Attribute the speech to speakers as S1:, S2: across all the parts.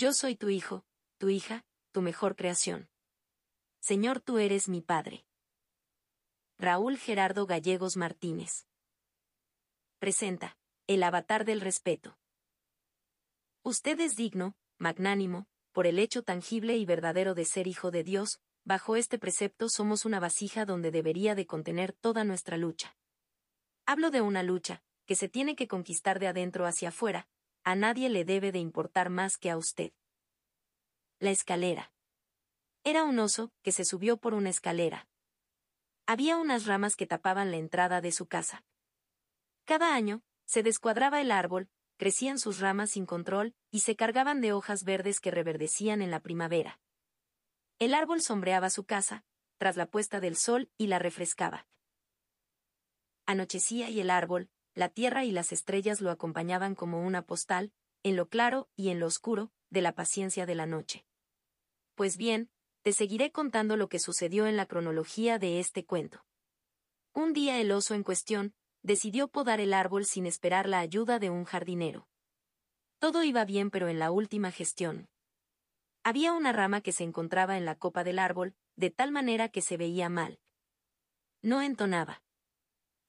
S1: Yo soy tu hijo, tu hija, tu mejor creación. Señor, tú eres mi Padre. Raúl Gerardo Gallegos Martínez. Presenta, el avatar del respeto. Usted es digno, magnánimo, por el hecho tangible y verdadero de ser hijo de Dios, bajo este precepto somos una vasija donde debería de contener toda nuestra lucha. Hablo de una lucha, que se tiene que conquistar de adentro hacia afuera, a nadie le debe de importar más que a usted. La escalera. Era un oso que se subió por una escalera. Había unas ramas que tapaban la entrada de su casa. Cada año, se descuadraba el árbol, crecían sus ramas sin control, y se cargaban de hojas verdes que reverdecían en la primavera. El árbol sombreaba su casa, tras la puesta del sol, y la refrescaba. Anochecía y el árbol, la tierra y las estrellas lo acompañaban como una postal, en lo claro y en lo oscuro, de la paciencia de la noche. Pues bien, te seguiré contando lo que sucedió en la cronología de este cuento. Un día el oso en cuestión, decidió podar el árbol sin esperar la ayuda de un jardinero. Todo iba bien pero en la última gestión. Había una rama que se encontraba en la copa del árbol, de tal manera que se veía mal. No entonaba.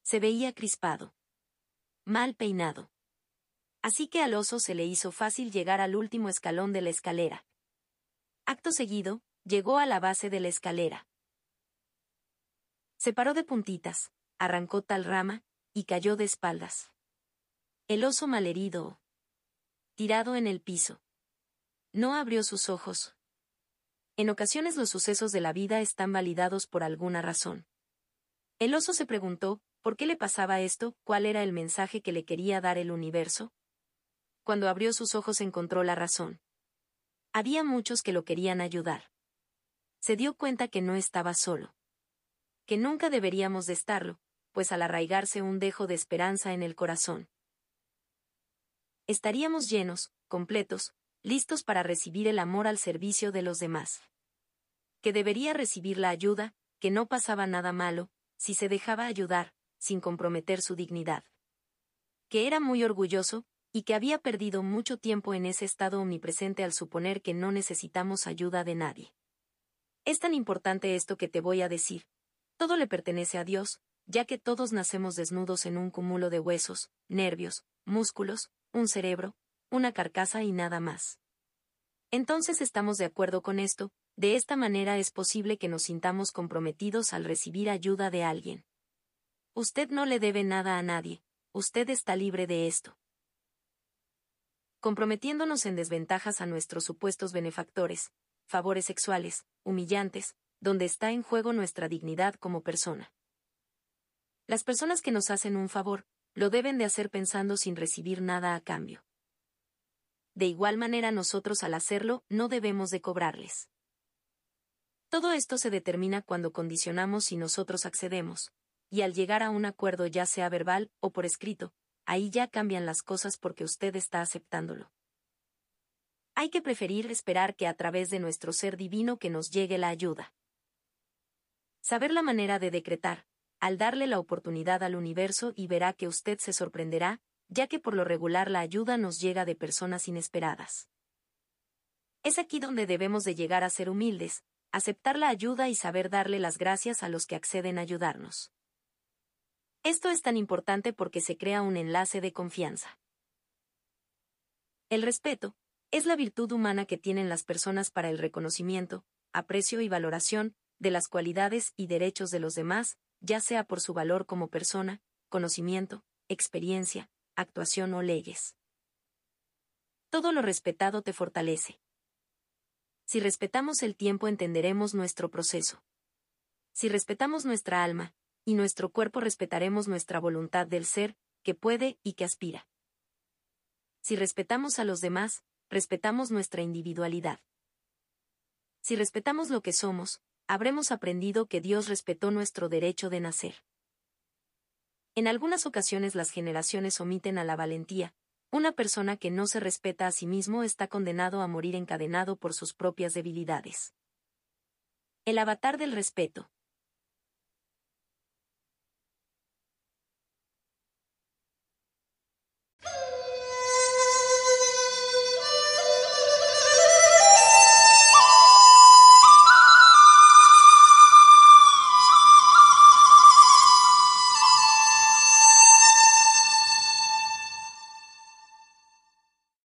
S1: Se veía crispado. Mal peinado. Así que al oso se le hizo fácil llegar al último escalón de la escalera. Acto seguido, llegó a la base de la escalera. Se paró de puntitas, arrancó tal rama, y cayó de espaldas. El oso malherido. Tirado en el piso. No abrió sus ojos. En ocasiones los sucesos de la vida están validados por alguna razón. El oso se preguntó, ¿por qué le pasaba esto? ¿Cuál era el mensaje que le quería dar el universo? Cuando abrió sus ojos encontró la razón. Había muchos que lo querían ayudar. Se dio cuenta que no estaba solo. Que nunca deberíamos de estarlo, pues al arraigarse un dejo de esperanza en el corazón. Estaríamos llenos, completos, listos para recibir el amor al servicio de los demás. Que debería recibir la ayuda, que no pasaba nada malo, si se dejaba ayudar, sin comprometer su dignidad. Que era muy orgulloso, y que había perdido mucho tiempo en ese estado omnipresente al suponer que no necesitamos ayuda de nadie. Es tan importante esto que te voy a decir. Todo le pertenece a Dios, ya que todos nacemos desnudos en un cúmulo de huesos, nervios, músculos, un cerebro, una carcasa y nada más. Entonces estamos de acuerdo con esto, de esta manera es posible que nos sintamos comprometidos al recibir ayuda de alguien. Usted no le debe nada a nadie, usted está libre de esto. Comprometiéndonos en desventajas a nuestros supuestos benefactores, favores sexuales, humillantes, donde está en juego nuestra dignidad como persona. Las personas que nos hacen un favor, lo deben de hacer pensando sin recibir nada a cambio. De igual manera nosotros al hacerlo no debemos de cobrarles. Todo esto se determina cuando condicionamos si nosotros accedemos, y al llegar a un acuerdo ya sea verbal o por escrito, ahí ya cambian las cosas porque usted está aceptándolo. Hay que preferir esperar que a través de nuestro ser divino que nos llegue la ayuda. Saber la manera de decretar, al darle la oportunidad al universo y verá que usted se sorprenderá, ya que por lo regular la ayuda nos llega de personas inesperadas. Es aquí donde debemos de llegar a ser humildes, aceptar la ayuda y saber darle las gracias a los que acceden a ayudarnos. Esto es tan importante porque se crea un enlace de confianza. El respeto es la virtud humana que tienen las personas para el reconocimiento, aprecio y valoración de las cualidades y derechos de los demás, ya sea por su valor como persona, conocimiento, experiencia, actuación o leyes. Todo lo respetado te fortalece. Si respetamos el tiempo entenderemos nuestro proceso. Si respetamos nuestra alma, y nuestro cuerpo respetaremos nuestra voluntad del ser, que puede y que aspira. Si respetamos a los demás, respetamos nuestra individualidad. Si respetamos lo que somos, habremos aprendido que Dios respetó nuestro derecho de nacer. En algunas ocasiones las generaciones omiten a la valentía, una persona que no se respeta a sí mismo está condenado a morir encadenado por sus propias debilidades. El avatar del respeto.